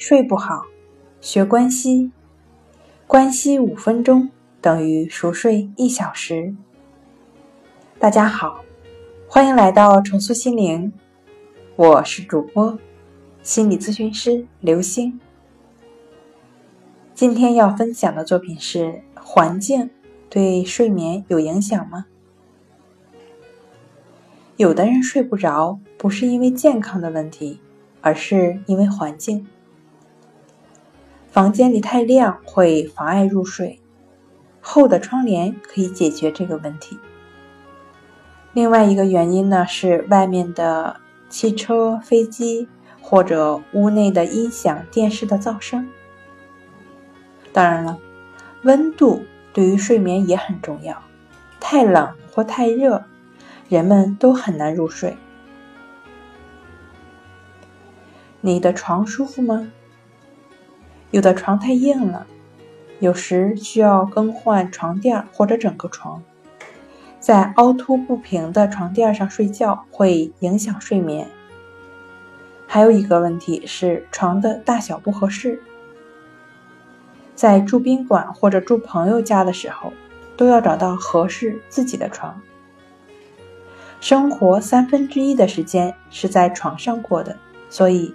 睡不好，学关西，关西五分钟等于熟睡一小时。大家好，欢迎来到重塑心灵，我是主播心理咨询师刘星。今天要分享的作品是：环境对睡眠有影响吗？有的人睡不着，不是因为健康的问题，而是因为环境。房间里太亮会妨碍入睡，厚的窗帘可以解决这个问题。另外一个原因呢是外面的汽车、飞机或者屋内的音响、电视的噪声。当然了，温度对于睡眠也很重要，太冷或太热，人们都很难入睡。你的床舒服吗？有的床太硬了，有时需要更换床垫或者整个床。在凹凸不平的床垫上睡觉会影响睡眠。还有一个问题是床的大小不合适。在住宾馆或者住朋友家的时候，都要找到合适自己的床。生活三分之一的时间是在床上过的，所以